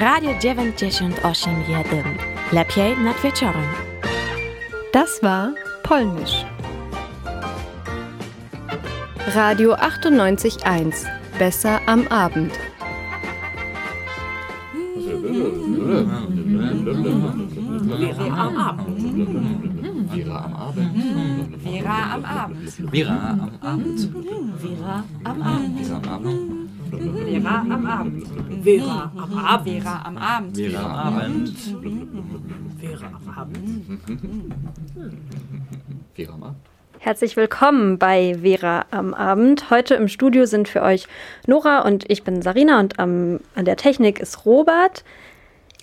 Radio 98,1. Lepiej nad wieczorem. Das war Polnisch. Radio 98.1. Besser am Abend. Vera am Abend. Vera am Abend. Vera am Abend. Vera am Abend. Vera am Abend. Vera am Abend. Vera am Abend. Vera am Abend. Vera am Abend. Vera am Abend. Vera am Abend. Vera am Abend. Herzlich willkommen bei Vera am Abend. Heute im Studio sind für euch Nora und ich bin Sarina und am, an der Technik ist Robert.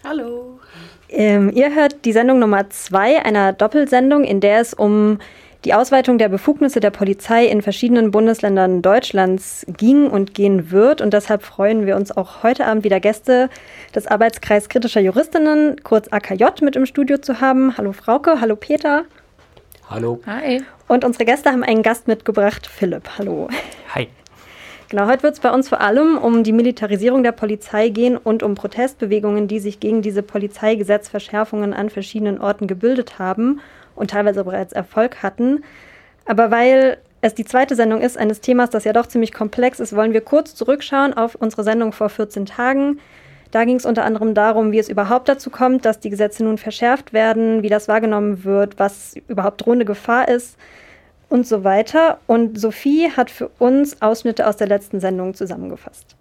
Hallo. Ähm, ihr hört die Sendung Nummer zwei einer Doppelsendung, in der es um die Ausweitung der Befugnisse der Polizei in verschiedenen Bundesländern Deutschlands ging und gehen wird. Und deshalb freuen wir uns auch heute Abend wieder Gäste des Arbeitskreis kritischer Juristinnen, kurz AKJ, mit im Studio zu haben. Hallo Frauke, hallo Peter. Hallo. Hi. Und unsere Gäste haben einen Gast mitgebracht, Philipp. Hallo. Hi. Genau, heute wird es bei uns vor allem um die Militarisierung der Polizei gehen und um Protestbewegungen, die sich gegen diese Polizeigesetzverschärfungen an verschiedenen Orten gebildet haben und teilweise bereits Erfolg hatten. Aber weil es die zweite Sendung ist eines Themas, das ja doch ziemlich komplex ist, wollen wir kurz zurückschauen auf unsere Sendung vor 14 Tagen. Da ging es unter anderem darum, wie es überhaupt dazu kommt, dass die Gesetze nun verschärft werden, wie das wahrgenommen wird, was überhaupt drohende Gefahr ist und so weiter. Und Sophie hat für uns Ausschnitte aus der letzten Sendung zusammengefasst.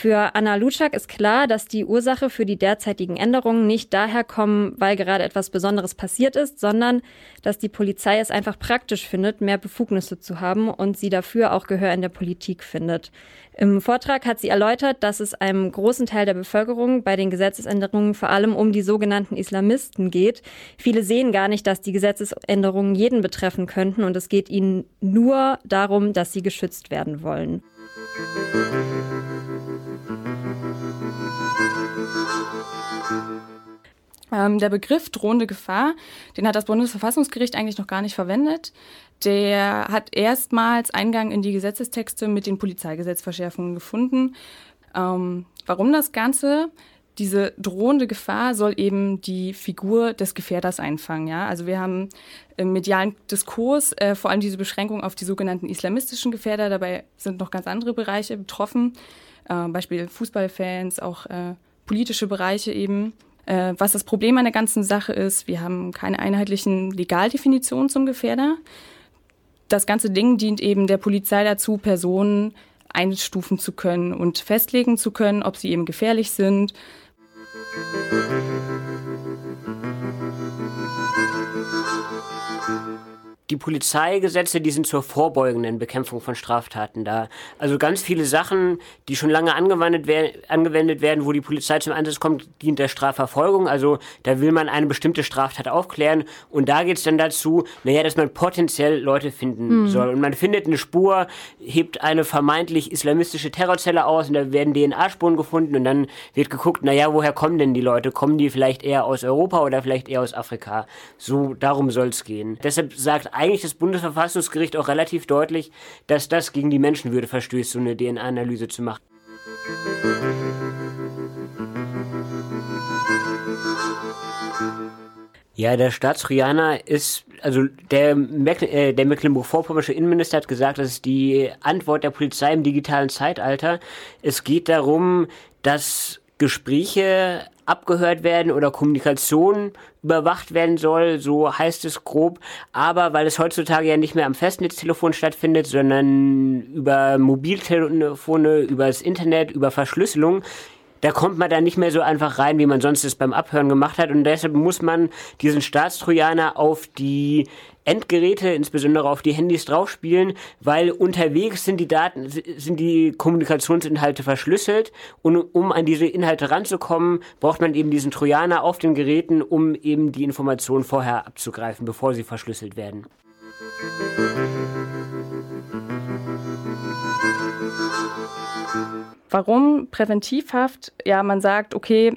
Für Anna Lutschak ist klar, dass die Ursache für die derzeitigen Änderungen nicht daher kommen, weil gerade etwas Besonderes passiert ist, sondern dass die Polizei es einfach praktisch findet, mehr Befugnisse zu haben und sie dafür auch Gehör in der Politik findet. Im Vortrag hat sie erläutert, dass es einem großen Teil der Bevölkerung bei den Gesetzesänderungen vor allem um die sogenannten Islamisten geht. Viele sehen gar nicht, dass die Gesetzesänderungen jeden betreffen könnten und es geht ihnen nur darum, dass sie geschützt werden wollen. Ähm, der Begriff drohende Gefahr, den hat das Bundesverfassungsgericht eigentlich noch gar nicht verwendet. Der hat erstmals Eingang in die Gesetzestexte mit den Polizeigesetzverschärfungen gefunden. Ähm, warum das Ganze? Diese drohende Gefahr soll eben die Figur des Gefährders einfangen. Ja? Also wir haben im medialen Diskurs äh, vor allem diese Beschränkung auf die sogenannten islamistischen Gefährder. Dabei sind noch ganz andere Bereiche betroffen, äh, Beispiel Fußballfans, auch äh, politische Bereiche eben. Äh, was das Problem an der ganzen Sache ist, wir haben keine einheitlichen Legaldefinitionen zum Gefährder. Das ganze Ding dient eben der Polizei dazu, Personen einstufen zu können und festlegen zu können, ob sie eben gefährlich sind. Die Polizeigesetze, die sind zur vorbeugenden Bekämpfung von Straftaten da. Also ganz viele Sachen, die schon lange angewendet, wer angewendet werden, wo die Polizei zum Einsatz kommt, dient der Strafverfolgung. Also da will man eine bestimmte Straftat aufklären und da geht es dann dazu, naja, dass man potenziell Leute finden mhm. soll. Und man findet eine Spur, hebt eine vermeintlich islamistische Terrorzelle aus und da werden DNA-Spuren gefunden und dann wird geguckt, naja, woher kommen denn die Leute? Kommen die vielleicht eher aus Europa oder vielleicht eher aus Afrika? So, darum soll es gehen. Deshalb sagt eigentlich das Bundesverfassungsgericht auch relativ deutlich, dass das gegen die Menschenwürde verstößt, so eine DNA-Analyse zu machen. Ja, der Staatstrojaner ist, also der, äh, der Mecklenburg-Vorpommersche Innenminister hat gesagt, das ist die Antwort der Polizei im digitalen Zeitalter. Es geht darum, dass Gespräche abgehört werden oder Kommunikation überwacht werden soll, so heißt es grob. Aber weil es heutzutage ja nicht mehr am Festnetztelefon stattfindet, sondern über Mobiltelefone, über das Internet, über Verschlüsselung, da kommt man da nicht mehr so einfach rein, wie man sonst es beim Abhören gemacht hat. Und deshalb muss man diesen Staatstrojaner auf die Endgeräte, insbesondere auf die Handys draufspielen, weil unterwegs sind die Daten, sind die Kommunikationsinhalte verschlüsselt und um an diese Inhalte ranzukommen, braucht man eben diesen Trojaner auf den Geräten, um eben die Informationen vorher abzugreifen, bevor sie verschlüsselt werden. Warum Präventivhaft? Ja, man sagt, okay,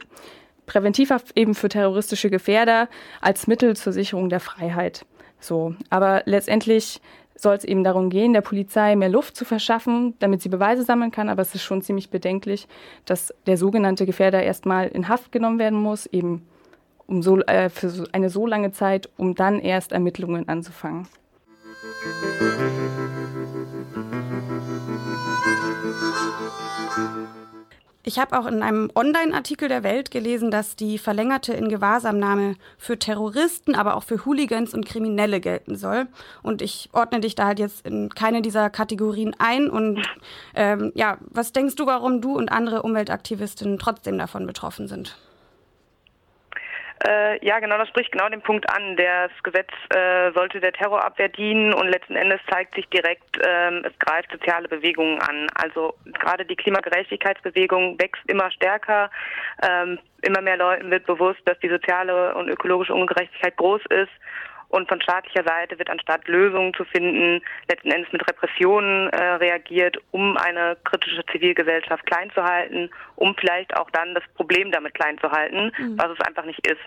Präventivhaft eben für terroristische Gefährder als Mittel zur Sicherung der Freiheit. So, aber letztendlich soll es eben darum gehen, der Polizei mehr Luft zu verschaffen, damit sie Beweise sammeln kann. Aber es ist schon ziemlich bedenklich, dass der sogenannte Gefährder erstmal in Haft genommen werden muss, eben um so, äh, für eine so lange Zeit, um dann erst Ermittlungen anzufangen. Ich habe auch in einem Online-Artikel der Welt gelesen, dass die verlängerte Ingewahrsamnahme für Terroristen, aber auch für Hooligans und Kriminelle gelten soll. Und ich ordne dich da halt jetzt in keine dieser Kategorien ein. Und ähm, ja, was denkst du, warum du und andere Umweltaktivistinnen trotzdem davon betroffen sind? Äh, ja, genau, das spricht genau den Punkt an. Das Gesetz äh, sollte der Terrorabwehr dienen und letzten Endes zeigt sich direkt, ähm, es greift soziale Bewegungen an. Also gerade die Klimagerechtigkeitsbewegung wächst immer stärker. Ähm, immer mehr Leuten wird bewusst, dass die soziale und ökologische Ungerechtigkeit groß ist und von staatlicher Seite wird anstatt Lösungen zu finden, letzten Endes mit Repressionen äh, reagiert, um eine kritische Zivilgesellschaft klein zu halten, um vielleicht auch dann das Problem damit klein zu halten, mhm. was es einfach nicht ist.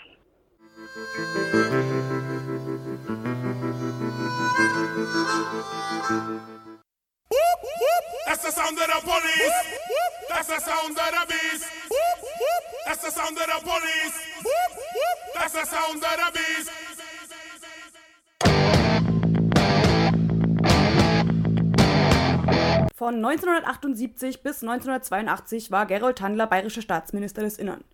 That's the sound of the police. That's the sound of the beast. That's the sound of the police. That's the sound of the beast. Von 1978 bis 1982 war Gerold Handler bayerischer Staatsminister des Innern.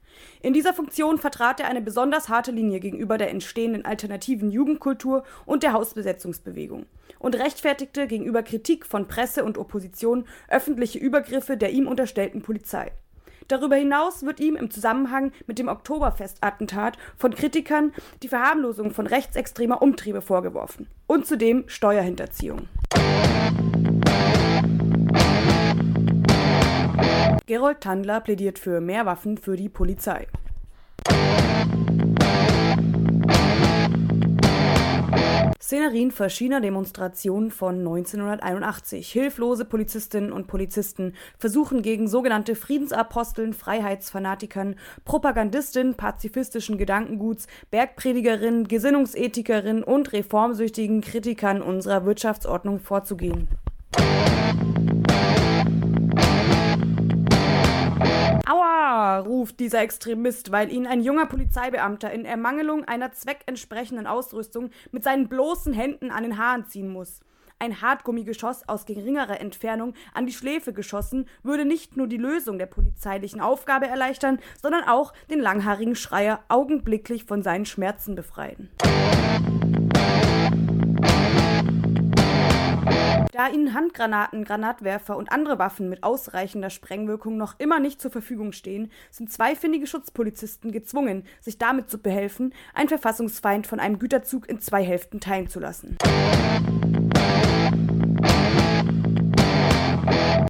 In dieser Funktion vertrat er eine besonders harte Linie gegenüber der entstehenden alternativen Jugendkultur und der Hausbesetzungsbewegung und rechtfertigte gegenüber Kritik von Presse und Opposition öffentliche Übergriffe der ihm unterstellten Polizei. Darüber hinaus wird ihm im Zusammenhang mit dem Oktoberfestattentat von Kritikern die Verharmlosung von rechtsextremer Umtriebe vorgeworfen und zudem Steuerhinterziehung. Gerold Tandler plädiert für mehr Waffen für die Polizei. Szenerien verschiedener Demonstrationen von 1981. Hilflose Polizistinnen und Polizisten versuchen gegen sogenannte Friedensaposteln, Freiheitsfanatikern, Propagandistinnen pazifistischen Gedankenguts, Bergpredigerinnen, Gesinnungsethikerinnen und reformsüchtigen Kritikern unserer Wirtschaftsordnung vorzugehen. Ruft dieser Extremist, weil ihn ein junger Polizeibeamter in Ermangelung einer zweckentsprechenden Ausrüstung mit seinen bloßen Händen an den Haaren ziehen muss. Ein Hartgummigeschoss aus geringerer Entfernung an die Schläfe geschossen würde nicht nur die Lösung der polizeilichen Aufgabe erleichtern, sondern auch den langhaarigen Schreier augenblicklich von seinen Schmerzen befreien. Da ihnen Handgranaten, Granatwerfer und andere Waffen mit ausreichender Sprengwirkung noch immer nicht zur Verfügung stehen, sind zwei findige Schutzpolizisten gezwungen, sich damit zu behelfen, einen Verfassungsfeind von einem Güterzug in zwei Hälften teilen zu lassen.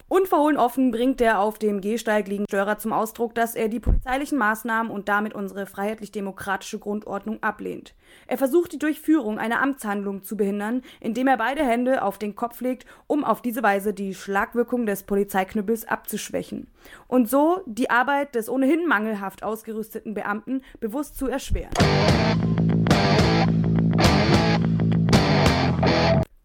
Unverhohlen offen bringt der auf dem Gehsteig liegende Störer zum Ausdruck, dass er die polizeilichen Maßnahmen und damit unsere freiheitlich-demokratische Grundordnung ablehnt. Er versucht die Durchführung einer Amtshandlung zu behindern, indem er beide Hände auf den Kopf legt, um auf diese Weise die Schlagwirkung des Polizeiknüppels abzuschwächen und so die Arbeit des ohnehin mangelhaft ausgerüsteten Beamten bewusst zu erschweren.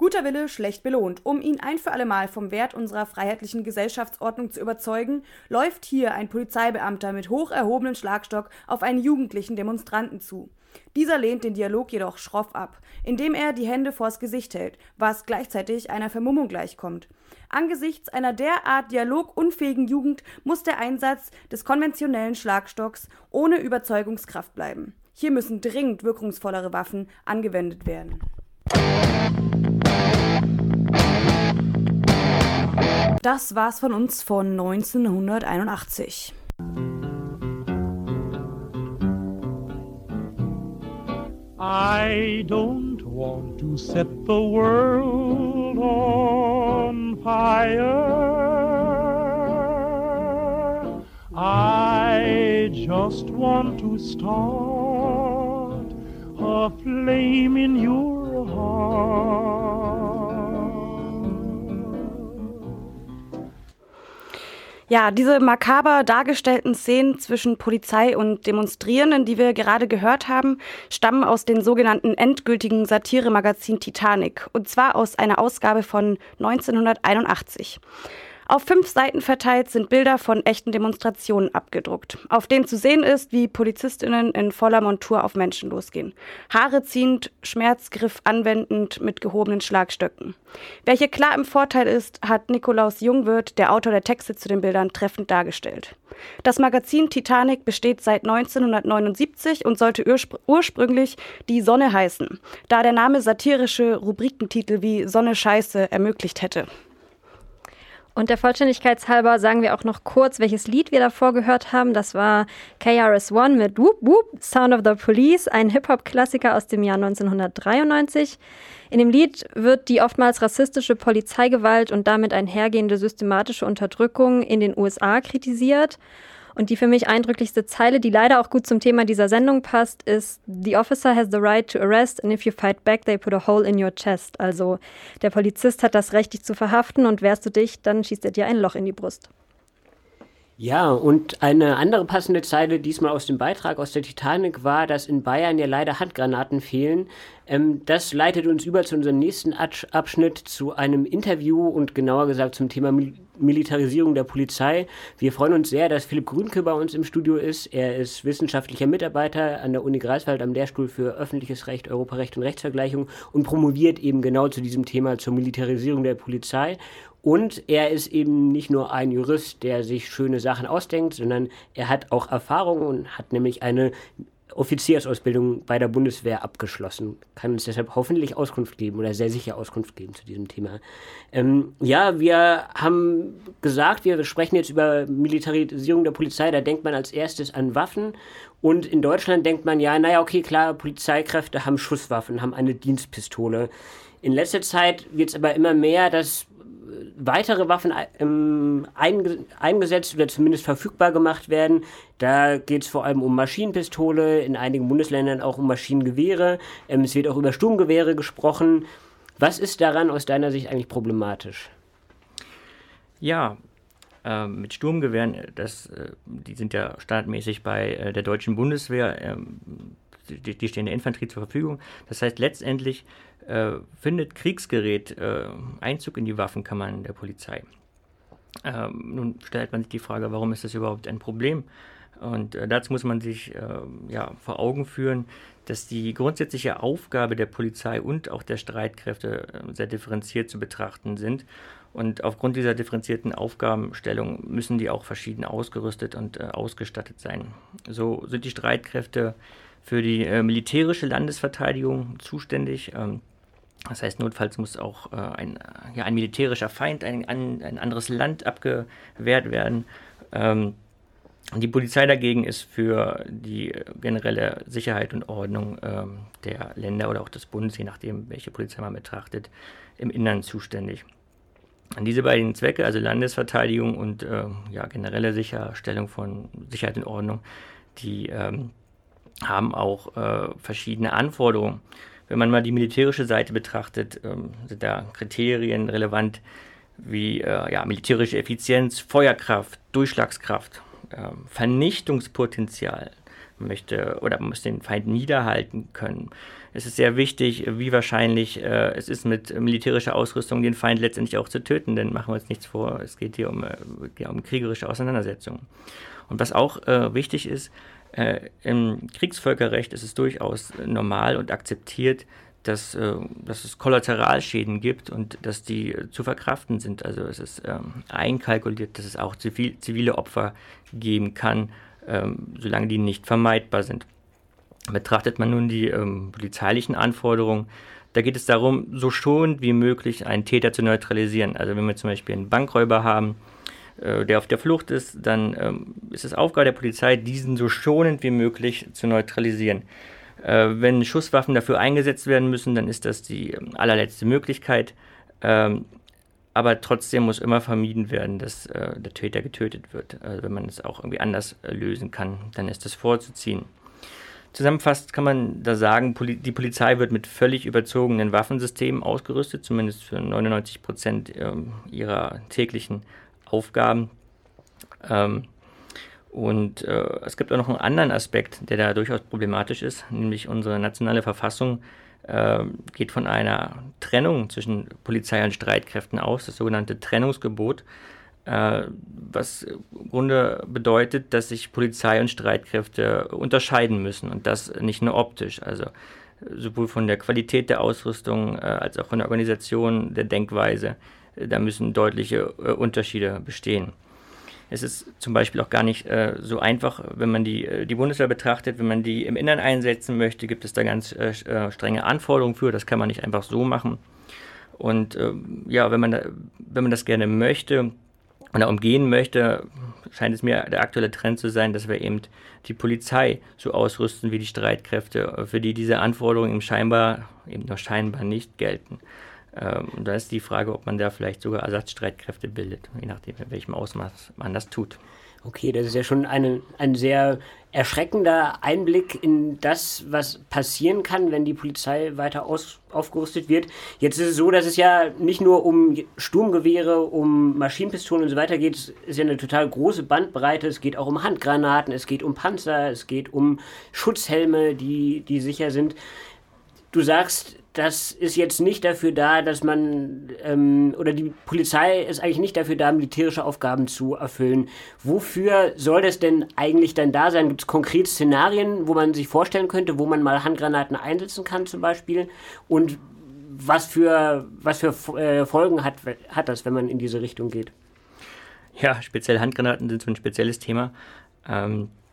Guter Wille schlecht belohnt. Um ihn ein für allemal vom Wert unserer freiheitlichen Gesellschaftsordnung zu überzeugen, läuft hier ein Polizeibeamter mit hoch erhobenem Schlagstock auf einen jugendlichen Demonstranten zu. Dieser lehnt den Dialog jedoch schroff ab, indem er die Hände vors Gesicht hält, was gleichzeitig einer Vermummung gleichkommt. Angesichts einer derart dialogunfähigen Jugend muss der Einsatz des konventionellen Schlagstocks ohne Überzeugungskraft bleiben. Hier müssen dringend wirkungsvollere Waffen angewendet werden. Das war's von uns von 1981. I don't want to set the world on fire. I just want to start a flame in your heart. Ja, diese makaber dargestellten Szenen zwischen Polizei und Demonstrierenden, die wir gerade gehört haben, stammen aus dem sogenannten endgültigen Satiremagazin Titanic, und zwar aus einer Ausgabe von 1981. Auf fünf Seiten verteilt sind Bilder von echten Demonstrationen abgedruckt, auf denen zu sehen ist, wie Polizistinnen in voller Montur auf Menschen losgehen. Haare ziehend, Schmerzgriff anwendend mit gehobenen Schlagstöcken. Hier klar im Vorteil ist, hat Nikolaus Jungwirth, der Autor der Texte zu den Bildern, treffend dargestellt. Das Magazin Titanic besteht seit 1979 und sollte urspr ursprünglich Die Sonne heißen, da der Name satirische Rubrikentitel wie Sonne Scheiße ermöglicht hätte. Und der Vollständigkeit halber sagen wir auch noch kurz, welches Lied wir davor gehört haben. Das war KRS-One mit Whoop Whoop, Sound of the Police, ein Hip-Hop-Klassiker aus dem Jahr 1993. In dem Lied wird die oftmals rassistische Polizeigewalt und damit einhergehende systematische Unterdrückung in den USA kritisiert. Und die für mich eindrücklichste Zeile, die leider auch gut zum Thema dieser Sendung passt, ist The officer has the right to arrest and if you fight back, they put a hole in your chest. Also der Polizist hat das Recht, dich zu verhaften und wehrst du dich, dann schießt er dir ein Loch in die Brust. Ja, und eine andere passende Zeile diesmal aus dem Beitrag aus der Titanic war, dass in Bayern ja leider Handgranaten fehlen. Ähm, das leitet uns über zu unserem nächsten Abschnitt, zu einem Interview und genauer gesagt zum Thema Mil Militarisierung der Polizei. Wir freuen uns sehr, dass Philipp Grünke bei uns im Studio ist. Er ist wissenschaftlicher Mitarbeiter an der Uni Greifswald am Lehrstuhl für öffentliches Recht, Europarecht und Rechtsvergleichung und promoviert eben genau zu diesem Thema zur Militarisierung der Polizei. Und er ist eben nicht nur ein Jurist, der sich schöne Sachen ausdenkt, sondern er hat auch Erfahrung und hat nämlich eine Offiziersausbildung bei der Bundeswehr abgeschlossen. Kann uns deshalb hoffentlich Auskunft geben oder sehr sicher Auskunft geben zu diesem Thema. Ähm, ja, wir haben gesagt, wir sprechen jetzt über Militarisierung der Polizei. Da denkt man als erstes an Waffen. Und in Deutschland denkt man ja, naja, okay, klar, Polizeikräfte haben Schusswaffen, haben eine Dienstpistole. In letzter Zeit wird es aber immer mehr, dass weitere Waffen ähm, einge eingesetzt oder zumindest verfügbar gemacht werden. Da geht es vor allem um Maschinenpistole, in einigen Bundesländern auch um Maschinengewehre. Ähm, es wird auch über Sturmgewehre gesprochen. Was ist daran aus deiner Sicht eigentlich problematisch? Ja, äh, mit Sturmgewehren, das, äh, die sind ja standardmäßig bei äh, der deutschen Bundeswehr, ähm, die, die stehen der Infanterie zur Verfügung. Das heißt letztendlich äh, findet Kriegsgerät äh, Einzug in die Waffenkammern der Polizei. Ähm, nun stellt man sich die Frage, warum ist das überhaupt ein Problem? Und äh, dazu muss man sich äh, ja, vor Augen führen, dass die grundsätzliche Aufgabe der Polizei und auch der Streitkräfte äh, sehr differenziert zu betrachten sind. Und aufgrund dieser differenzierten Aufgabenstellung müssen die auch verschieden ausgerüstet und äh, ausgestattet sein. So sind die Streitkräfte für die militärische Landesverteidigung zuständig. Ähm, das heißt, notfalls muss auch äh, ein, ja, ein militärischer Feind, ein, ein, ein anderes Land abgewehrt werden. Ähm, die Polizei dagegen ist für die generelle Sicherheit und Ordnung ähm, der Länder oder auch des Bundes, je nachdem, welche Polizei man betrachtet, im Innern zuständig. An diese beiden Zwecke, also Landesverteidigung und äh, ja, generelle Sicherstellung von Sicherheit und Ordnung, die ähm, haben auch äh, verschiedene Anforderungen. Wenn man mal die militärische Seite betrachtet, ähm, sind da Kriterien relevant wie äh, ja, militärische Effizienz, Feuerkraft, Durchschlagskraft, äh, Vernichtungspotenzial. Man möchte oder man muss den Feind niederhalten können. Es ist sehr wichtig, wie wahrscheinlich äh, es ist, mit militärischer Ausrüstung den Feind letztendlich auch zu töten, denn machen wir uns nichts vor, es geht hier um, äh, ja, um kriegerische Auseinandersetzungen. Und was auch äh, wichtig ist, äh, Im Kriegsvölkerrecht ist es durchaus normal und akzeptiert, dass, äh, dass es Kollateralschäden gibt und dass die äh, zu verkraften sind. Also es ist ähm, einkalkuliert, dass es auch zivil, zivile Opfer geben kann, ähm, solange die nicht vermeidbar sind. Betrachtet man nun die ähm, polizeilichen Anforderungen, da geht es darum, so schonend wie möglich einen Täter zu neutralisieren. Also wenn wir zum Beispiel einen Bankräuber haben, äh, der auf der Flucht ist, dann ähm, ist es Aufgabe der Polizei, diesen so schonend wie möglich zu neutralisieren. Äh, wenn Schusswaffen dafür eingesetzt werden müssen, dann ist das die ähm, allerletzte Möglichkeit. Ähm, aber trotzdem muss immer vermieden werden, dass äh, der Täter getötet wird. Also wenn man es auch irgendwie anders äh, lösen kann, dann ist das vorzuziehen. Zusammenfassend kann man da sagen, die Polizei wird mit völlig überzogenen Waffensystemen ausgerüstet, zumindest für 99 Prozent ähm, ihrer täglichen Aufgaben. Ähm, und äh, es gibt auch noch einen anderen Aspekt, der da durchaus problematisch ist, nämlich unsere nationale Verfassung äh, geht von einer Trennung zwischen Polizei und Streitkräften aus, das sogenannte Trennungsgebot, äh, was im Grunde bedeutet, dass sich Polizei und Streitkräfte unterscheiden müssen und das nicht nur optisch, also sowohl von der Qualität der Ausrüstung äh, als auch von der Organisation, der Denkweise. Da müssen deutliche äh, Unterschiede bestehen. Es ist zum Beispiel auch gar nicht äh, so einfach, wenn man die, äh, die Bundeswehr betrachtet, wenn man die im Innern einsetzen möchte, gibt es da ganz äh, äh strenge Anforderungen für. Das kann man nicht einfach so machen. Und ja, wenn man, da, wenn man das gerne möchte oder umgehen möchte, scheint es mir der aktuelle Trend zu sein, dass wir eben die Polizei so ausrüsten wie die Streitkräfte, für die diese Anforderungen eben scheinbar, eben nur scheinbar nicht gelten. Ähm, und da ist die Frage, ob man da vielleicht sogar Ersatzstreitkräfte bildet, je nachdem, in welchem Ausmaß man das tut. Okay, das ist ja schon eine, ein sehr erschreckender Einblick in das, was passieren kann, wenn die Polizei weiter aus, aufgerüstet wird. Jetzt ist es so, dass es ja nicht nur um Sturmgewehre, um Maschinenpistolen und so weiter geht. Es ist ja eine total große Bandbreite. Es geht auch um Handgranaten, es geht um Panzer, es geht um Schutzhelme, die, die sicher sind. Du sagst, das ist jetzt nicht dafür da, dass man, ähm, oder die Polizei ist eigentlich nicht dafür da, militärische Aufgaben zu erfüllen. Wofür soll das denn eigentlich dann da sein? Gibt es konkrete Szenarien, wo man sich vorstellen könnte, wo man mal Handgranaten einsetzen kann zum Beispiel? Und was für, was für äh, Folgen hat, hat das, wenn man in diese Richtung geht? Ja, speziell Handgranaten sind so ein spezielles Thema. Ähm, äh,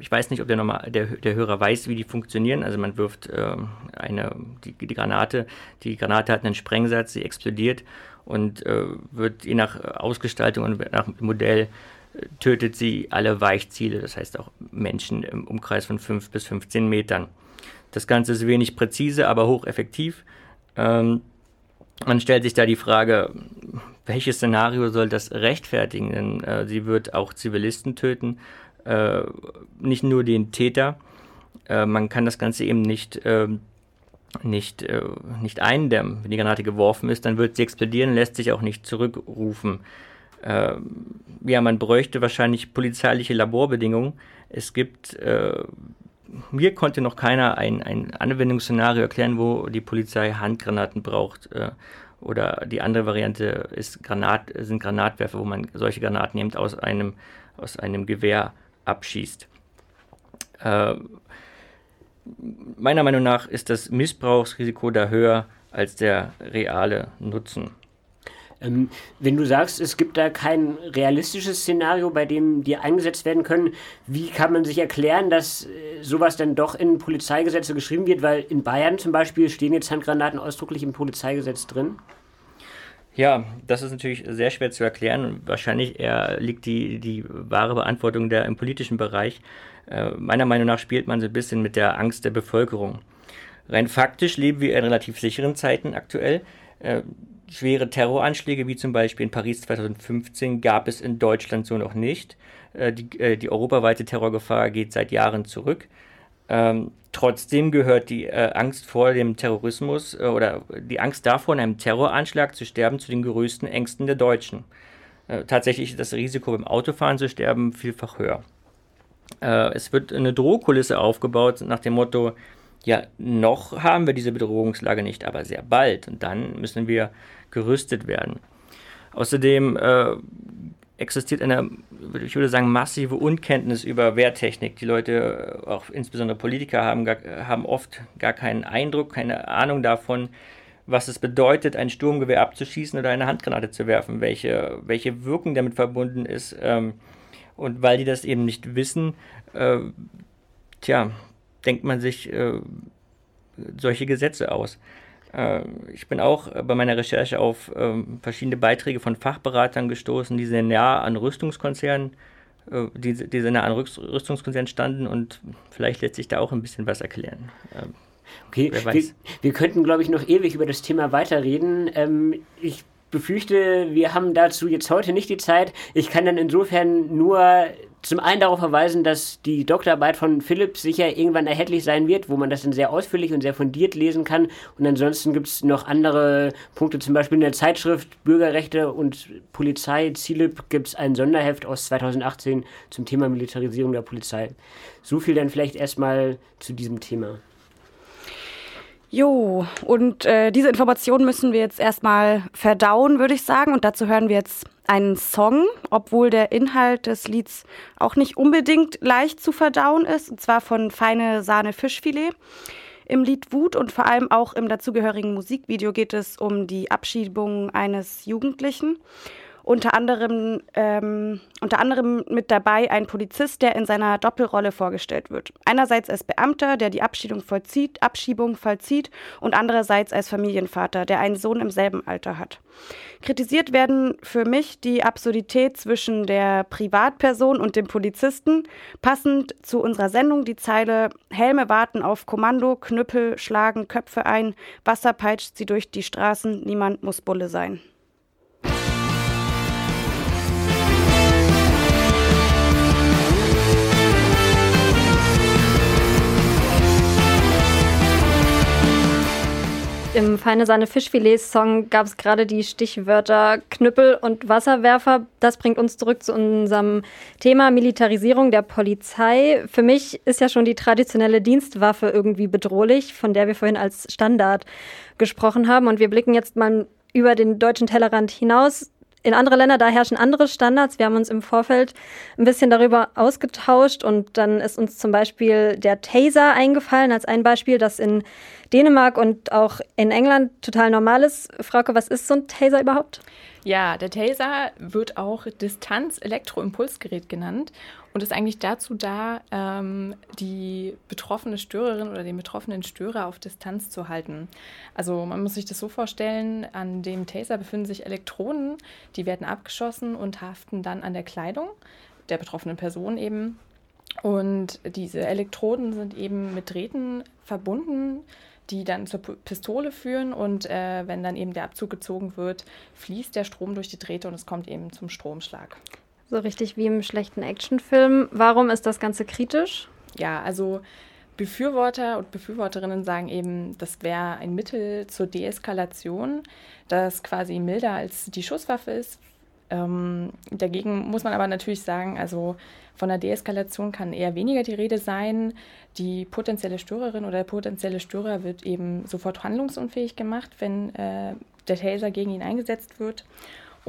ich weiß nicht, ob der, normal, der, der Hörer weiß, wie die funktionieren. Also man wirft äh, eine, die, die, Granate, die Granate hat einen Sprengsatz, sie explodiert und äh, wird je nach Ausgestaltung und nach Modell äh, tötet sie alle Weichziele, das heißt auch Menschen im Umkreis von 5 bis 15 Metern. Das Ganze ist wenig präzise, aber hocheffektiv. Ähm, man stellt sich da die Frage, welches Szenario soll das rechtfertigen? Denn äh, sie wird auch Zivilisten töten äh, nicht nur den Täter. Äh, man kann das Ganze eben nicht, äh, nicht, nicht eindämmen. Wenn die Granate geworfen ist, dann wird sie explodieren, lässt sich auch nicht zurückrufen. Äh, ja, man bräuchte wahrscheinlich polizeiliche Laborbedingungen. Es gibt äh, mir konnte noch keiner ein, ein Anwendungsszenario erklären, wo die Polizei Handgranaten braucht. Äh, oder die andere Variante ist Granat, sind Granatwerfer, wo man solche Granaten nimmt aus einem, aus einem Gewehr abschießt. Äh, meiner Meinung nach ist das Missbrauchsrisiko da höher als der reale Nutzen. Ähm, wenn du sagst, es gibt da kein realistisches Szenario, bei dem die eingesetzt werden können, wie kann man sich erklären, dass äh, sowas dann doch in Polizeigesetze geschrieben wird? Weil in Bayern zum Beispiel stehen jetzt Handgranaten ausdrücklich im Polizeigesetz drin. Ja, das ist natürlich sehr schwer zu erklären. Wahrscheinlich eher liegt die, die wahre Beantwortung der im politischen Bereich. Äh, meiner Meinung nach spielt man so ein bisschen mit der Angst der Bevölkerung. Rein faktisch leben wir in relativ sicheren Zeiten aktuell. Äh, schwere Terroranschläge wie zum Beispiel in Paris 2015 gab es in Deutschland so noch nicht. Äh, die, äh, die europaweite Terrorgefahr geht seit Jahren zurück. Ähm, trotzdem gehört die äh, Angst vor dem Terrorismus äh, oder die Angst davor, in einem Terroranschlag zu sterben, zu den größten Ängsten der Deutschen. Äh, tatsächlich ist das Risiko beim Autofahren zu sterben vielfach höher. Äh, es wird eine Drohkulisse aufgebaut nach dem Motto, ja, noch haben wir diese Bedrohungslage nicht, aber sehr bald und dann müssen wir gerüstet werden. Außerdem äh, existiert eine, ich würde sagen, massive Unkenntnis über Wehrtechnik. Die Leute, auch insbesondere Politiker, haben, gar, haben oft gar keinen Eindruck, keine Ahnung davon, was es bedeutet, ein Sturmgewehr abzuschießen oder eine Handgranate zu werfen, welche, welche Wirkung damit verbunden ist. Ähm, und weil die das eben nicht wissen, äh, tja, denkt man sich äh, solche Gesetze aus. Äh, ich bin auch bei meiner Recherche auf ähm, verschiedene Beiträge von Fachberatern gestoßen, die sehr nah an Rüstungskonzernen, äh, die, die sehr nah an Rüstungskonzernen standen und vielleicht lässt sich da auch ein bisschen was erklären. Ähm, okay, wir, wir, könnten, glaube ich, noch ewig über das Thema weiterreden. Ähm, ich befürchte, wir haben dazu jetzt heute nicht die Zeit. Ich kann dann insofern nur zum einen darauf verweisen, dass die Doktorarbeit von Philipp sicher irgendwann erhältlich sein wird, wo man das dann sehr ausführlich und sehr fundiert lesen kann. Und ansonsten gibt es noch andere Punkte, zum Beispiel in der Zeitschrift Bürgerrechte und Polizei, CILIP, gibt es ein Sonderheft aus 2018 zum Thema Militarisierung der Polizei. So viel dann vielleicht erstmal zu diesem Thema. Jo, und äh, diese Informationen müssen wir jetzt erstmal verdauen, würde ich sagen. Und dazu hören wir jetzt einen Song, obwohl der Inhalt des Lieds auch nicht unbedingt leicht zu verdauen ist, und zwar von Feine Sahne Fischfilet. Im Lied Wut und vor allem auch im dazugehörigen Musikvideo geht es um die Abschiebung eines Jugendlichen. Unter anderem, ähm, unter anderem mit dabei ein Polizist, der in seiner Doppelrolle vorgestellt wird. Einerseits als Beamter, der die Abschiebung vollzieht, Abschiebung vollzieht und andererseits als Familienvater, der einen Sohn im selben Alter hat. Kritisiert werden für mich die Absurdität zwischen der Privatperson und dem Polizisten. Passend zu unserer Sendung die Zeile Helme warten auf Kommando, Knüppel schlagen Köpfe ein, Wasser peitscht sie durch die Straßen, niemand muss Bulle sein. Im Feine Sahne Fischfilet-Song gab es gerade die Stichwörter Knüppel und Wasserwerfer. Das bringt uns zurück zu unserem Thema Militarisierung der Polizei. Für mich ist ja schon die traditionelle Dienstwaffe irgendwie bedrohlich, von der wir vorhin als Standard gesprochen haben. Und wir blicken jetzt mal über den deutschen Tellerrand hinaus in andere Länder, da herrschen andere Standards. Wir haben uns im Vorfeld ein bisschen darüber ausgetauscht und dann ist uns zum Beispiel der Taser eingefallen als ein Beispiel, das in Dänemark und auch in England total normal ist. Frauke, was ist so ein Taser überhaupt? Ja, der Taser wird auch Distanz-Elektroimpulsgerät genannt und ist eigentlich dazu da, ähm, die betroffene Störerin oder den betroffenen Störer auf Distanz zu halten. Also man muss sich das so vorstellen, an dem Taser befinden sich Elektronen, die werden abgeschossen und haften dann an der Kleidung der betroffenen Person eben. Und diese Elektroden sind eben mit Drähten verbunden, die dann zur Pistole führen und äh, wenn dann eben der Abzug gezogen wird, fließt der Strom durch die Drähte und es kommt eben zum Stromschlag. So richtig wie im schlechten Actionfilm. Warum ist das Ganze kritisch? Ja, also Befürworter und Befürworterinnen sagen eben, das wäre ein Mittel zur Deeskalation, das quasi milder als die Schusswaffe ist. Ähm, dagegen muss man aber natürlich sagen, also von der Deeskalation kann eher weniger die Rede sein. Die potenzielle Störerin oder der potenzielle Störer wird eben sofort handlungsunfähig gemacht, wenn äh, der Taser gegen ihn eingesetzt wird.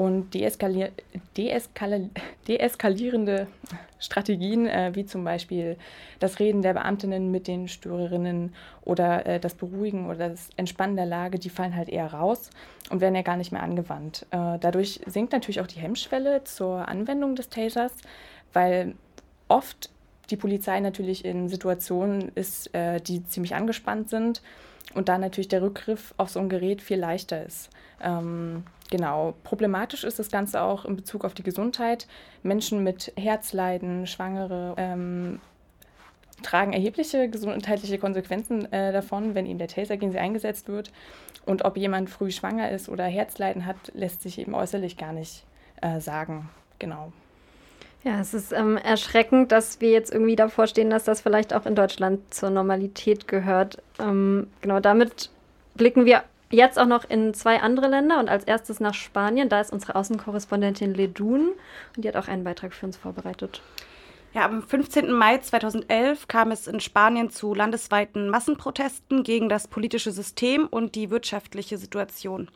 Und deeskalier deeskal deeskalierende Strategien, äh, wie zum Beispiel das Reden der Beamtinnen mit den Störerinnen oder äh, das Beruhigen oder das Entspannen der Lage, die fallen halt eher raus und werden ja gar nicht mehr angewandt. Äh, dadurch sinkt natürlich auch die Hemmschwelle zur Anwendung des Tasers, weil oft die Polizei natürlich in Situationen ist, äh, die ziemlich angespannt sind und da natürlich der Rückgriff auf so ein Gerät viel leichter ist. Ähm, genau. Problematisch ist das Ganze auch in Bezug auf die Gesundheit. Menschen mit Herzleiden, Schwangere ähm, tragen erhebliche gesundheitliche Konsequenzen äh, davon, wenn eben der Taser gegen sie eingesetzt wird. Und ob jemand früh schwanger ist oder Herzleiden hat, lässt sich eben äußerlich gar nicht äh, sagen. Genau. Ja, es ist ähm, erschreckend, dass wir jetzt irgendwie davor stehen, dass das vielleicht auch in Deutschland zur Normalität gehört. Ähm, genau, damit blicken wir jetzt auch noch in zwei andere Länder und als erstes nach Spanien. Da ist unsere Außenkorrespondentin Ledun und die hat auch einen Beitrag für uns vorbereitet. Ja, am 15. Mai 2011 kam es in Spanien zu landesweiten Massenprotesten gegen das politische System und die wirtschaftliche Situation.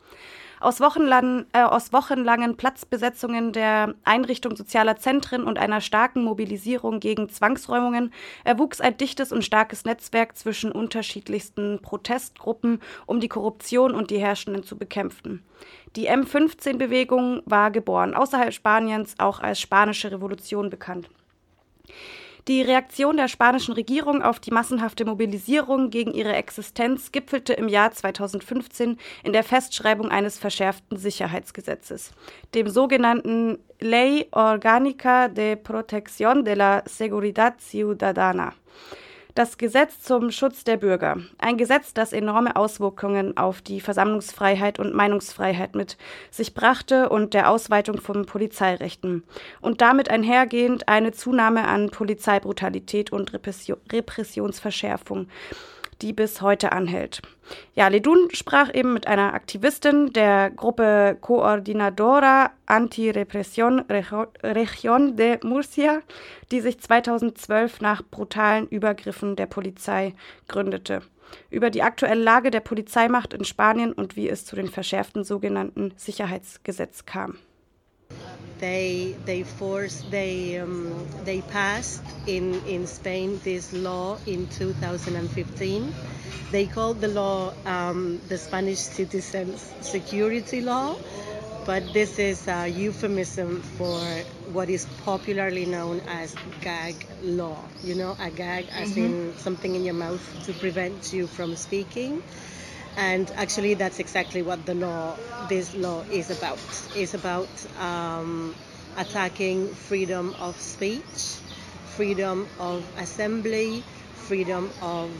Aus, wochenlang, äh, aus wochenlangen Platzbesetzungen der Einrichtung sozialer Zentren und einer starken Mobilisierung gegen Zwangsräumungen erwuchs ein dichtes und starkes Netzwerk zwischen unterschiedlichsten Protestgruppen, um die Korruption und die Herrschenden zu bekämpfen. Die M15-Bewegung war geboren, außerhalb Spaniens auch als Spanische Revolution bekannt. Die Reaktion der spanischen Regierung auf die massenhafte Mobilisierung gegen ihre Existenz gipfelte im Jahr 2015 in der Festschreibung eines verschärften Sicherheitsgesetzes, dem sogenannten Ley Orgánica de Protección de la Seguridad Ciudadana. Das Gesetz zum Schutz der Bürger. Ein Gesetz, das enorme Auswirkungen auf die Versammlungsfreiheit und Meinungsfreiheit mit sich brachte und der Ausweitung von Polizeirechten. Und damit einhergehend eine Zunahme an Polizeibrutalität und Repressionsverschärfung die bis heute anhält. Ja, Ledun sprach eben mit einer Aktivistin der Gruppe Coordinadora Anti-Represión Región de Murcia, die sich 2012 nach brutalen Übergriffen der Polizei gründete. Über die aktuelle Lage der Polizeimacht in Spanien und wie es zu den verschärften sogenannten Sicherheitsgesetz kam. They they forced they um, they passed in in Spain this law in 2015. They called the law um, the Spanish Citizens Security Law, but this is a euphemism for what is popularly known as gag law. You know, a gag as mm-hmm. in something in your mouth to prevent you from speaking and actually that's exactly what the law this law is about. Is about um, attacking freedom of speech freedom of assembly freedom of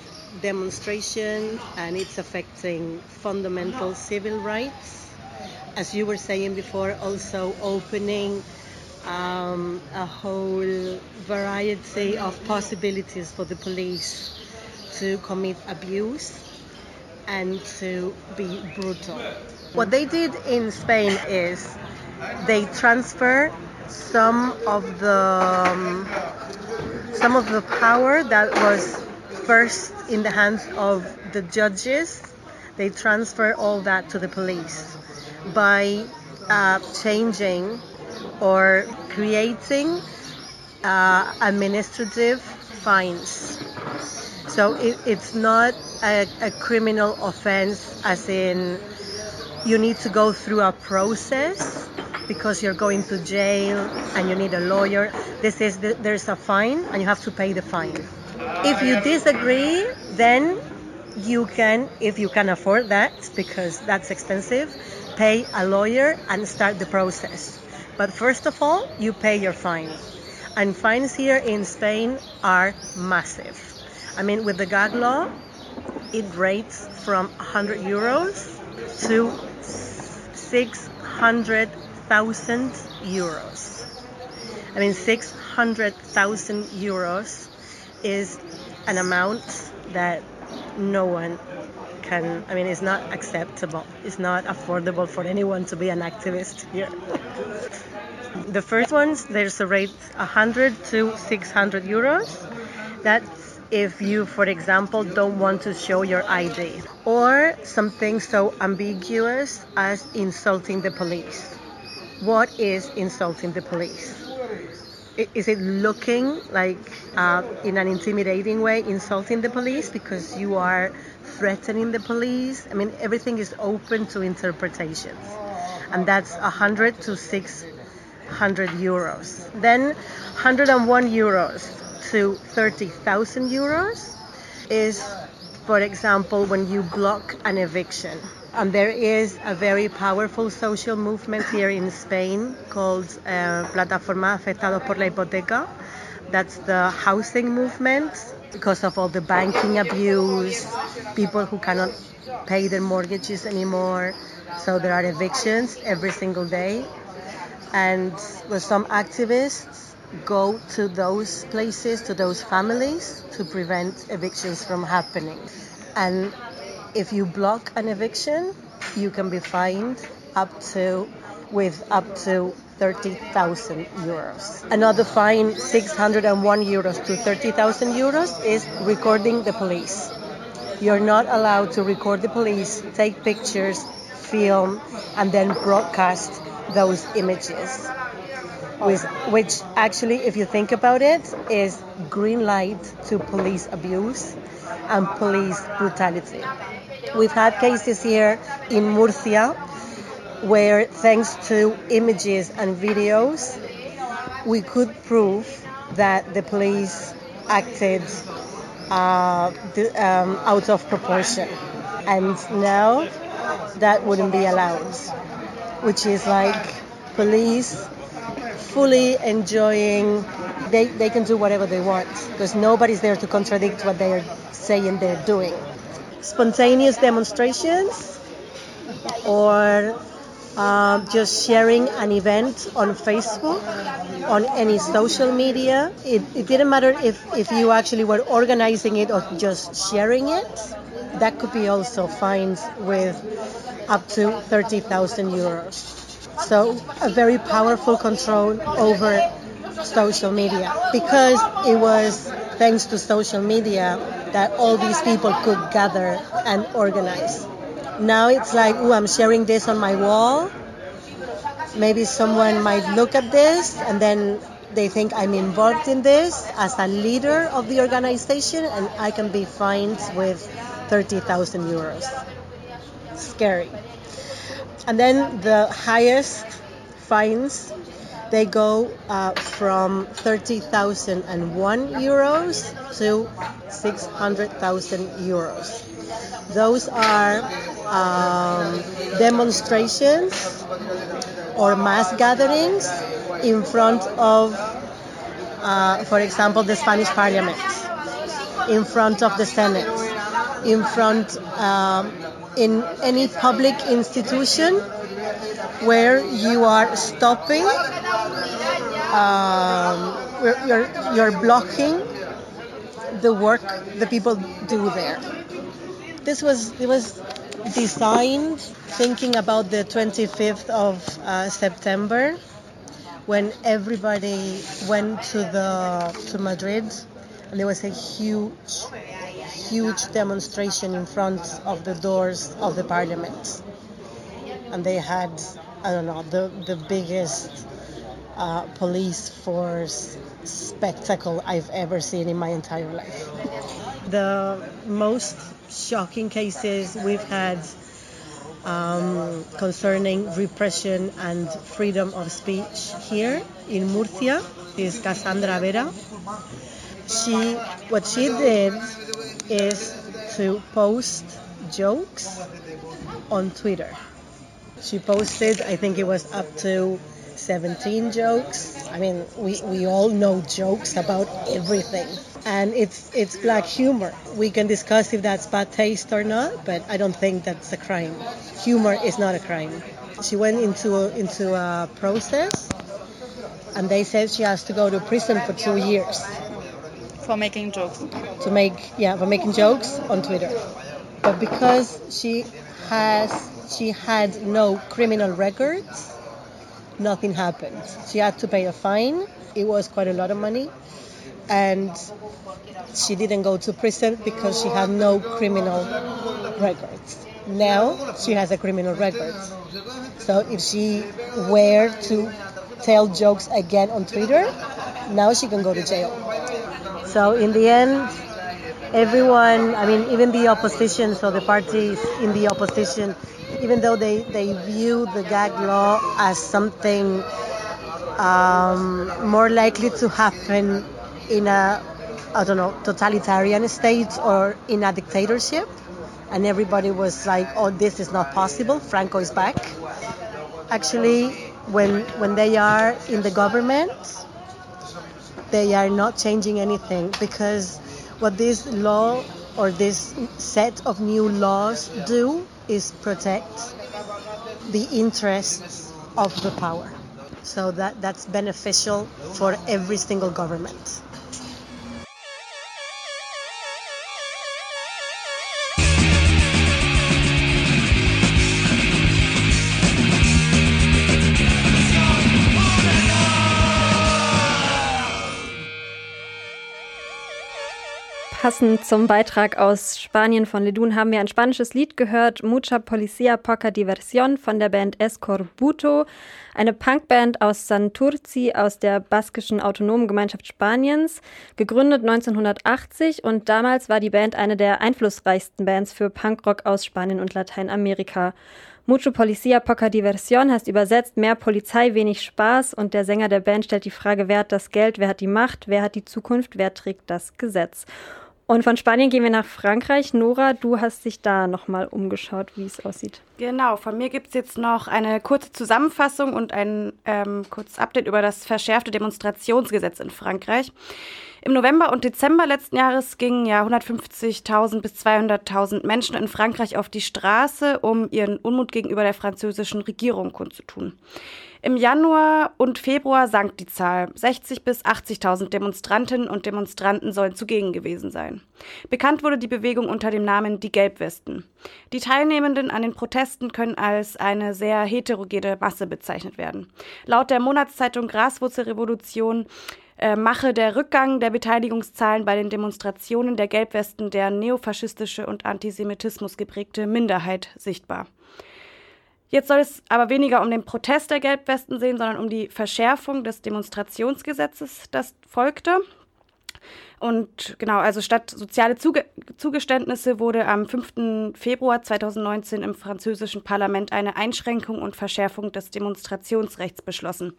demonstration and it's affecting fundamental civil rights. As you were saying before also opening um, a whole variety of possibilities for the police to commit abuse and to be brutal. What they did in Spain is they transfer some of the um, some of the power that was first in the hands of the judges. They transfer all that to the police by uh, changing or creating uh, administrative fines. So it, it's not a, a criminal offense, as in you need to go through a process because you're going to jail and you need a lawyer. This is the, there's a fine and you have to pay the fine. If you disagree, then you can, if you can afford that, because that's expensive, pay a lawyer and start the process. But first of all, you pay your fine. And fines here in Spain are massive. I mean, with the gag law, it rates from 100 euros to 600,000 euros. I mean, 600,000 euros is an amount that no one can, I mean, it's not acceptable. It's not affordable for anyone to be an activist here. the first ones, there's a rate 100 to 600 euros. That's if you, for example, don't want to show your ID, or something so ambiguous as insulting the police. What is insulting the police? Is it looking like uh, in an intimidating way insulting the police because you are threatening the police? I mean, everything is open to interpretations, and that's 100 to 600 euros. Then 101 euros to 30,000 euros is, for example, when you block an eviction. And there is a very powerful social movement here in Spain called uh, Plataforma Afectados por la Hipoteca. That's the housing movement because of all the banking abuse, people who cannot pay their mortgages anymore. So there are evictions every single day. And with some activists go to those places, to those families, to prevent evictions from happening. And if you block an eviction, you can be fined up to with up to 30,000 euros. Another fine, 601 euros to 30,000 euros, is recording the police. You're not allowed to record the police, take pictures, film, and then broadcast those images which, which actually, if you think about it, is green light to police abuse and police brutality. We've had cases here in Murcia where, thanks to images and videos, we could prove that the police acted uh, um, out of proportion. And now that wouldn't be allowed, which is like police fully enjoying they, they can do whatever they want because nobody's there to contradict what they're saying they're doing. Spontaneous demonstrations or um, just sharing an event on Facebook, on any social media. It, it didn't matter if, if you actually were organizing it or just sharing it. That could be also fined with up to 30,000 euros. So a very powerful control over social media because it was thanks to social media that all these people could gather and organize. Now it's like, oh, I'm sharing this on my wall. Maybe someone might look at this and then they think I'm involved in this as a leader of the organization and I can be fined with 30,000 euros. Scary. And then the highest fines they go uh, from 30,001 euros to 600,000 euros. Those are um, demonstrations or mass gatherings in front of, uh, for example, the Spanish Parliament, in front of the Senate, in front um, in any public institution where you are stopping, um, you're, you're blocking the work the people do there. This was it was designed thinking about the 25th of uh, September when everybody went to the to Madrid and there was a huge huge demonstration in front of the doors of the parliament and they had I don't know the the biggest uh, police force spectacle I've ever seen in my entire life. The most shocking cases we've had um, concerning repression and freedom of speech here in Murcia is Cassandra Vera. She, what she did is to post jokes on Twitter. She posted, I think it was up to 17 jokes. I mean, we, we all know jokes about everything. And it's it's black humor. We can discuss if that's bad taste or not, but I don't think that's a crime. Humor is not a crime. She went into a, into a process and they said she has to go to prison for 2 years For making jokes. to make yeah for making jokes on Twitter. But because she has she had no criminal records, nothing happened. She had to pay a fine. It was quite a lot of money, and she didn't go to prison because she had no criminal records. Now she has a criminal record. So if she were to tell jokes again on Twitter, now she can go to jail. So in the end, everyone, I mean, even the opposition, so the parties in the opposition, even though they, they view the gag law as something um, more likely to happen in a, I don't know, totalitarian state or in a dictatorship, and everybody was like, oh, this is not possible, Franco is back. Actually, when, when they are in the government, they are not changing anything because what this law or this set of new laws do is protect the interests of the power. So that, that's beneficial for every single government. Passend zum Beitrag aus Spanien von Ledun haben wir ein spanisches Lied gehört, Mucha Policía Poca Diversión von der Band Escorbuto, eine Punkband aus Santurci aus der baskischen autonomen Gemeinschaft Spaniens, gegründet 1980 und damals war die Band eine der einflussreichsten Bands für Punkrock aus Spanien und Lateinamerika. Mucho Policía Poca Diversión heißt übersetzt mehr Polizei, wenig Spaß und der Sänger der Band stellt die Frage, wer hat das Geld, wer hat die Macht, wer hat die Zukunft, wer trägt das Gesetz. Und von Spanien gehen wir nach Frankreich. Nora, du hast dich da nochmal umgeschaut, wie es aussieht. Genau, von mir gibt es jetzt noch eine kurze Zusammenfassung und ein ähm, kurzes Update über das verschärfte Demonstrationsgesetz in Frankreich. Im November und Dezember letzten Jahres gingen ja 150.000 bis 200.000 Menschen in Frankreich auf die Straße, um ihren Unmut gegenüber der französischen Regierung kundzutun. Im Januar und Februar sank die Zahl. 60.000 bis 80.000 Demonstrantinnen und Demonstranten sollen zugegen gewesen sein. Bekannt wurde die Bewegung unter dem Namen die Gelbwesten. Die Teilnehmenden an den Protesten können als eine sehr heterogene Masse bezeichnet werden. Laut der Monatszeitung Graswurzelrevolution äh, mache der Rückgang der Beteiligungszahlen bei den Demonstrationen der Gelbwesten der neofaschistische und Antisemitismus geprägte Minderheit sichtbar. Jetzt soll es aber weniger um den Protest der Gelbwesten sehen, sondern um die Verschärfung des Demonstrationsgesetzes, das folgte. Und genau, also statt soziale Zuge Zugeständnisse wurde am 5. Februar 2019 im französischen Parlament eine Einschränkung und Verschärfung des Demonstrationsrechts beschlossen.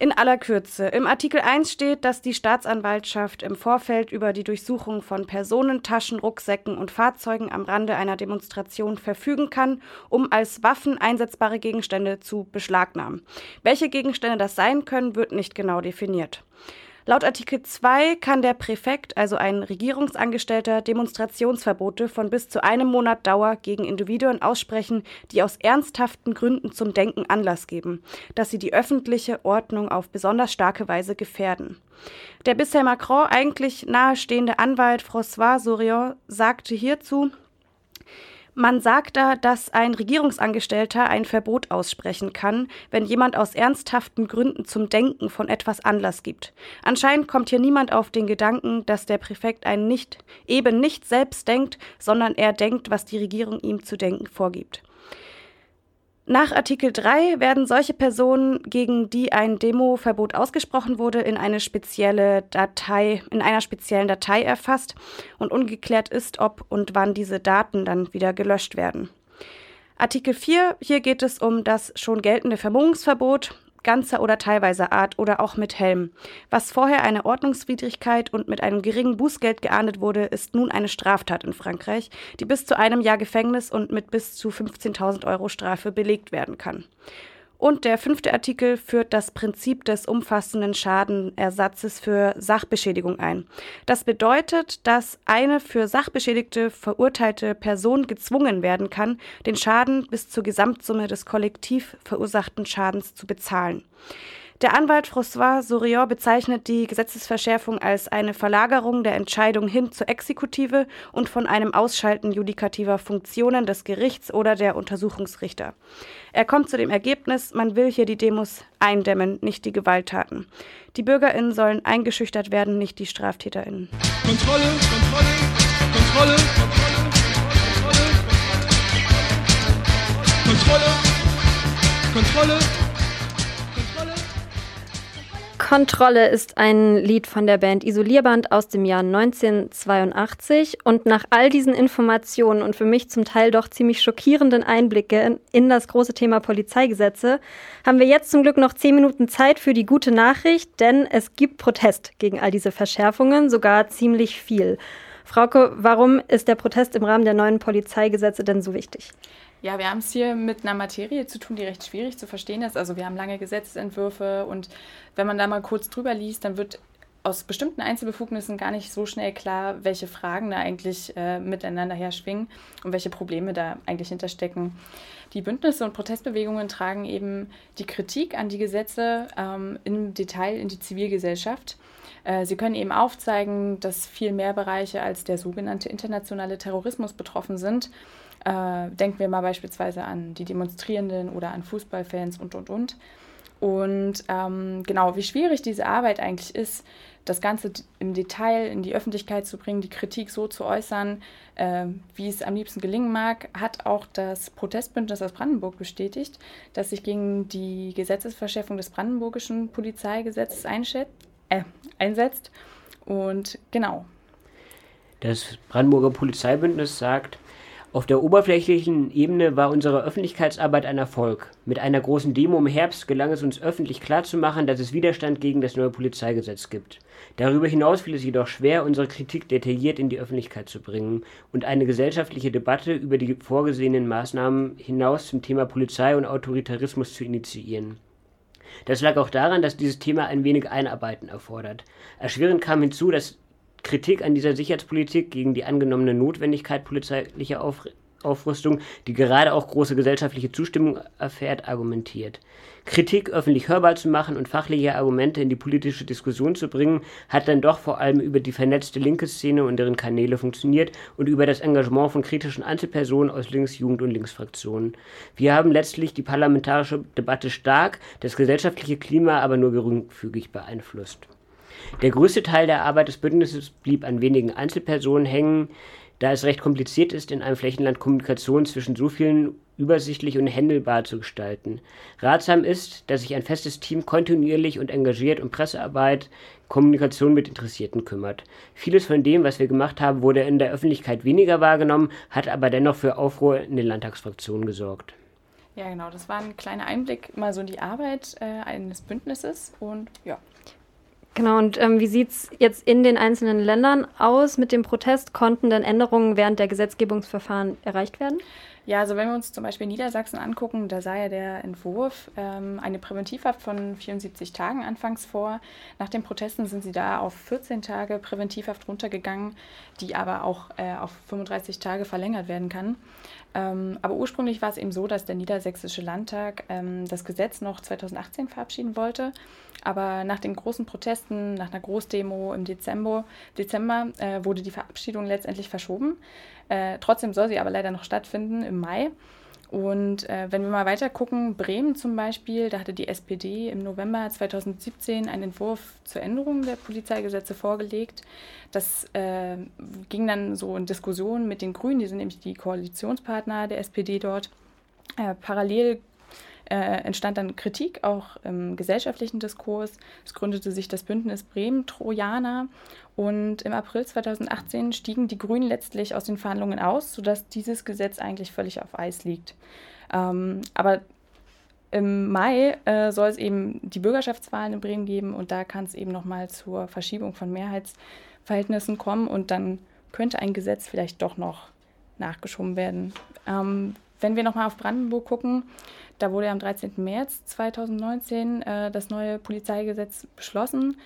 In aller Kürze. Im Artikel 1 steht, dass die Staatsanwaltschaft im Vorfeld über die Durchsuchung von Personentaschen, Rucksäcken und Fahrzeugen am Rande einer Demonstration verfügen kann, um als Waffen einsetzbare Gegenstände zu beschlagnahmen. Welche Gegenstände das sein können, wird nicht genau definiert. Laut Artikel 2 kann der Präfekt, also ein Regierungsangestellter, Demonstrationsverbote von bis zu einem Monat Dauer gegen Individuen aussprechen, die aus ernsthaften Gründen zum Denken Anlass geben, dass sie die öffentliche Ordnung auf besonders starke Weise gefährden. Der bisher Macron eigentlich nahestehende Anwalt François Souriant sagte hierzu, man sagt da, dass ein Regierungsangestellter ein Verbot aussprechen kann, wenn jemand aus ernsthaften Gründen zum Denken von etwas Anlass gibt. Anscheinend kommt hier niemand auf den Gedanken, dass der Präfekt einen nicht, eben nicht selbst denkt, sondern er denkt, was die Regierung ihm zu denken vorgibt. Nach Artikel 3 werden solche Personen, gegen die ein Demoverbot ausgesprochen wurde, in eine spezielle Datei, in einer speziellen Datei erfasst und ungeklärt ist, ob und wann diese Daten dann wieder gelöscht werden. Artikel 4, hier geht es um das schon geltende Vermummungsverbot ganzer oder teilweiser Art oder auch mit Helm. Was vorher eine Ordnungswidrigkeit und mit einem geringen Bußgeld geahndet wurde, ist nun eine Straftat in Frankreich, die bis zu einem Jahr Gefängnis und mit bis zu 15.000 Euro Strafe belegt werden kann. Und der fünfte Artikel führt das Prinzip des umfassenden Schadenersatzes für Sachbeschädigung ein. Das bedeutet, dass eine für Sachbeschädigte verurteilte Person gezwungen werden kann, den Schaden bis zur Gesamtsumme des kollektiv verursachten Schadens zu bezahlen. Der Anwalt François Souriant bezeichnet die Gesetzesverschärfung als eine Verlagerung der Entscheidung hin zur Exekutive und von einem Ausschalten judikativer Funktionen des Gerichts oder der Untersuchungsrichter. Er kommt zu dem Ergebnis, man will hier die Demos eindämmen, nicht die Gewalttaten. Die BürgerInnen sollen eingeschüchtert werden, nicht die StraftäterInnen. Kontrolle, Kontrolle, Kontrolle, Kontrolle, Kontrolle, Kontrolle. Kontrolle ist ein Lied von der Band Isolierband aus dem Jahr 1982 und nach all diesen Informationen und für mich zum Teil doch ziemlich schockierenden Einblicke in das große Thema Polizeigesetze haben wir jetzt zum Glück noch zehn Minuten Zeit für die gute Nachricht, denn es gibt Protest gegen all diese Verschärfungen, sogar ziemlich viel. Frauke, warum ist der Protest im Rahmen der neuen Polizeigesetze denn so wichtig? Ja, wir haben es hier mit einer Materie zu tun, die recht schwierig zu verstehen ist. Also wir haben lange Gesetzentwürfe und wenn man da mal kurz drüber liest, dann wird aus bestimmten Einzelbefugnissen gar nicht so schnell klar, welche Fragen da eigentlich äh, miteinander herschwingen und welche Probleme da eigentlich hinterstecken. Die Bündnisse und Protestbewegungen tragen eben die Kritik an die Gesetze ähm, im Detail in die Zivilgesellschaft. Äh, sie können eben aufzeigen, dass viel mehr Bereiche als der sogenannte internationale Terrorismus betroffen sind äh, denken wir mal beispielsweise an die Demonstrierenden oder an Fußballfans und, und, und. Und ähm, genau, wie schwierig diese Arbeit eigentlich ist, das Ganze im Detail in die Öffentlichkeit zu bringen, die Kritik so zu äußern, äh, wie es am liebsten gelingen mag, hat auch das Protestbündnis aus Brandenburg bestätigt, das sich gegen die Gesetzesverschärfung des brandenburgischen Polizeigesetzes äh, einsetzt. Und genau. Das Brandenburger Polizeibündnis sagt, Auf der oberflächlichen Ebene war unsere Öffentlichkeitsarbeit ein Erfolg. Mit einer großen Demo im Herbst gelang es uns öffentlich klarzumachen, dass es Widerstand gegen das neue Polizeigesetz gibt. Darüber hinaus fiel es jedoch schwer, unsere Kritik detailliert in die Öffentlichkeit zu bringen und eine gesellschaftliche Debatte über die vorgesehenen Maßnahmen hinaus zum Thema Polizei und Autoritarismus zu initiieren. Das lag auch daran, dass dieses Thema ein wenig Einarbeiten erfordert. Erschwerend kam hinzu, dass Kritik an dieser Sicherheitspolitik gegen die angenommene Notwendigkeit polizeilicher Auf Aufrüstung, die gerade auch große gesellschaftliche Zustimmung erfährt, argumentiert. Kritik öffentlich hörbar zu machen und fachliche Argumente in die politische Diskussion zu bringen, hat dann doch vor allem über die vernetzte linke Szene und deren Kanäle funktioniert und über das Engagement von kritischen Einzelpersonen aus Links-, Jugend- und Linksfraktionen. Wir haben letztlich die parlamentarische Debatte stark, das gesellschaftliche Klima aber nur geringfügig beeinflusst. Der größte Teil der Arbeit des Bündnisses blieb an wenigen Einzelpersonen hängen, da es recht kompliziert ist, in einem Flächenland Kommunikation zwischen so vielen übersichtlich und händelbar zu gestalten. Ratsam ist, dass sich ein festes Team kontinuierlich und engagiert um Pressearbeit, Kommunikation mit Interessierten kümmert. Vieles von dem, was wir gemacht haben, wurde in der Öffentlichkeit weniger wahrgenommen, hat aber dennoch für Aufruhr in den Landtagsfraktionen gesorgt. Ja, genau. Das war ein kleiner Einblick mal so in die Arbeit äh, eines Bündnisses und ja. Genau, und ähm, wie sieht es jetzt in den einzelnen Ländern aus mit dem Protest? Konnten denn Änderungen während der Gesetzgebungsverfahren erreicht werden? Ja, also wenn wir uns zum Beispiel Niedersachsen angucken, da sah ja der Entwurf ähm, eine Präventivhaft von 74 Tagen anfangs vor. Nach den Protesten sind sie da auf 14 Tage Präventivhaft runtergegangen, die aber auch äh, auf 35 Tage verlängert werden kann. Ähm, aber ursprünglich war es eben so, dass der Niedersächsische Landtag ähm, das Gesetz noch 2018 verabschieden wollte. Aber nach den großen Protesten, nach einer Großdemo im Dezember, Dezember äh, wurde die Verabschiedung letztendlich verschoben. Äh, trotzdem soll sie aber leider noch stattfinden im Mai. Und äh, wenn wir mal weiter gucken, Bremen zum Beispiel, da hatte die SPD im November 2017 einen Entwurf zur Änderung der Polizeigesetze vorgelegt. Das äh, ging dann so in Diskussionen mit den Grünen, die sind nämlich die Koalitionspartner der SPD dort. Äh, parallel äh, entstand dann Kritik auch im gesellschaftlichen Diskurs. Es gründete sich das Bündnis Bremen Trojaner und im April 2018 stiegen die Grünen letztlich aus den Verhandlungen aus, sodass dieses Gesetz eigentlich völlig auf Eis liegt. Ähm, aber im Mai äh, soll es eben die Bürgerschaftswahlen in Bremen geben und da kann es eben nochmal zur Verschiebung von Mehrheitsverhältnissen kommen und dann könnte ein Gesetz vielleicht doch noch nachgeschoben werden. Ähm, wenn wir nochmal auf Brandenburg gucken, da wurde am 13. März 2019 äh, das neue Polizeigesetz beschlossen.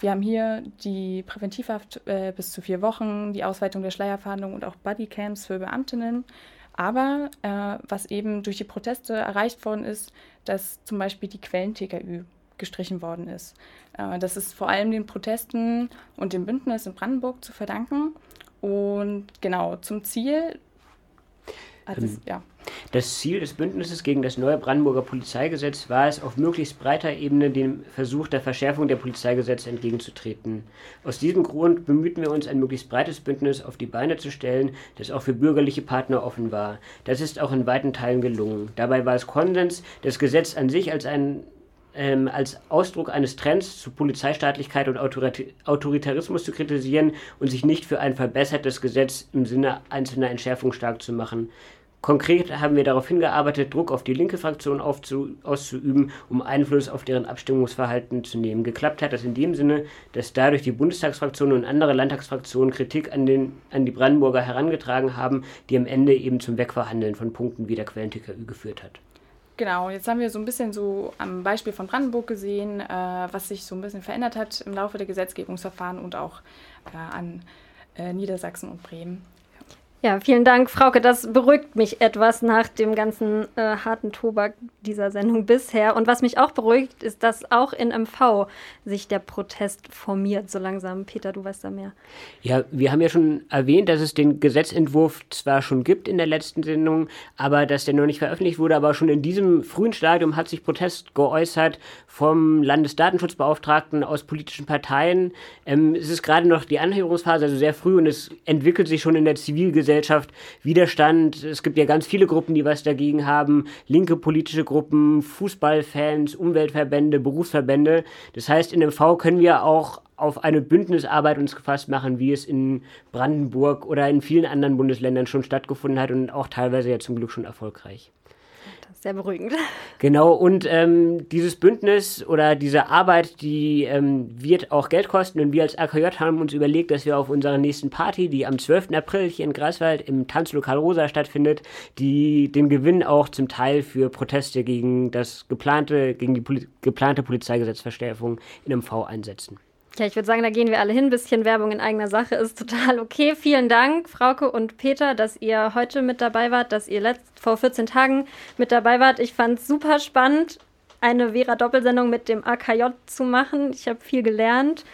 Wir haben hier die Präventivhaft äh, bis zu vier Wochen, die Ausweitung der Schleierfahndung und auch Bodycams für Beamtinnen. Aber äh, was eben durch die Proteste erreicht worden ist, dass zum Beispiel die Quellen-TKÜ gestrichen worden ist. Äh, das ist vor allem den Protesten und dem Bündnis in Brandenburg zu verdanken. Und genau zum Ziel hat es, ja. Das Ziel des Bündnisses gegen das neue Brandenburger Polizeigesetz war es, auf möglichst breiter Ebene dem Versuch der Verschärfung der Polizeigesetze entgegenzutreten. Aus diesem Grund bemühten wir uns, ein möglichst breites Bündnis auf die Beine zu stellen, das auch für bürgerliche Partner offen war. Das ist auch in weiten Teilen gelungen. Dabei war es Konsens, das Gesetz an sich als ein ähm, als Ausdruck eines Trends zu Polizeistaatlichkeit und Autorita Autoritarismus zu kritisieren und sich nicht für ein verbessertes Gesetz im Sinne einzelner Entschärfungen stark zu machen. Konkret haben wir darauf hingearbeitet, Druck auf die linke Fraktion auszuüben, um Einfluss auf deren Abstimmungsverhalten zu nehmen. Geklappt hat das in dem Sinne, dass dadurch die Bundestagsfraktion und andere Landtagsfraktionen Kritik an, den, an die Brandenburger herangetragen haben, die am Ende eben zum Wegverhandeln von Punkten wie der Quellen-TKÜ geführt hat. Genau, jetzt haben wir so ein bisschen so am Beispiel von Brandenburg gesehen, äh, was sich so ein bisschen verändert hat im Laufe der Gesetzgebungsverfahren und auch äh, an äh, Niedersachsen und Bremen. Ja, vielen Dank, Frauke. Das beruhigt mich etwas nach dem ganzen äh, harten Tobak dieser Sendung bisher. Und was mich auch beruhigt, ist, dass auch in MV sich der Protest formiert, so langsam. Peter, du weißt da mehr. Ja, wir haben ja schon erwähnt, dass es den Gesetzentwurf zwar schon gibt in der letzten Sendung, aber dass der noch nicht veröffentlicht wurde. Aber schon in diesem frühen Stadium hat sich Protest geäußert vom Landesdatenschutzbeauftragten aus politischen Parteien. Ähm, es ist gerade noch die Anhörungsphase, also sehr früh, und es entwickelt sich schon in der Zivilgesellschaft Widerstand. Es gibt ja ganz viele Gruppen, die was dagegen haben. Linke politische Gruppen, Fußballfans, Umweltverbände, Berufsverbände. Das heißt, in MV können wir auch auf eine Bündnisarbeit uns gefasst machen, wie es in Brandenburg oder in vielen anderen Bundesländern schon stattgefunden hat und auch teilweise ja zum Glück schon erfolgreich. Sehr beruhigend. Genau, und ähm, dieses Bündnis oder diese Arbeit, die ähm, wird auch Geld kosten. Und wir als AKJ haben uns überlegt, dass wir auf unserer nächsten Party, die am 12. April hier in Greifswald im Tanzlokal Rosa stattfindet, die den Gewinn auch zum Teil für Proteste gegen das geplante, gegen die Poli geplante Polizeigesetzverstärkung in MV einsetzen. Ja, ich würde sagen, da gehen wir alle hin. Ein bisschen Werbung in eigener Sache ist total okay. Vielen Dank, Frauke und Peter, dass ihr heute mit dabei wart, dass ihr letzt, vor 14 Tagen mit dabei wart. Ich fand es super spannend, eine Vera-Doppelsendung mit dem AKJ zu machen. Ich habe viel gelernt.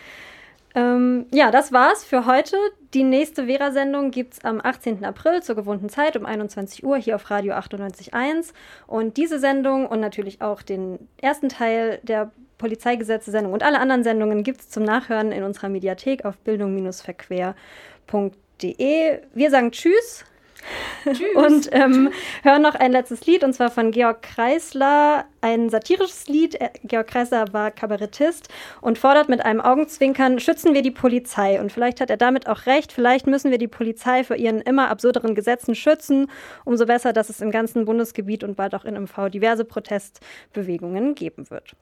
Ähm, ja, das war's für heute. Die nächste Vera-Sendung gibt es am 18. April zur gewohnten Zeit um 21 Uhr hier auf Radio 98.1. Und diese Sendung und natürlich auch den ersten Teil der Polizeigesetze-Sendung und alle anderen Sendungen gibt es zum Nachhören in unserer Mediathek auf bildung-verquer.de. Wir sagen Tschüss. Tschüss. Und ähm, hören noch ein letztes Lied, und zwar von Georg Kreisler, ein satirisches Lied. Georg Kreisler war Kabarettist und fordert mit einem Augenzwinkern, schützen wir die Polizei. Und vielleicht hat er damit auch recht, vielleicht müssen wir die Polizei vor ihren immer absurderen Gesetzen schützen. Umso besser, dass es im ganzen Bundesgebiet und bald auch in MV diverse Protestbewegungen geben wird.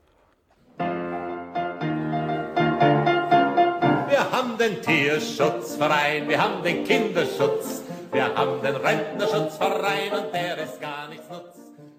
Haben den Tierschutzverein, wir haben den Kinderschutz, wir haben den Rentnerschutzverein und der ist gar nichts nutzt.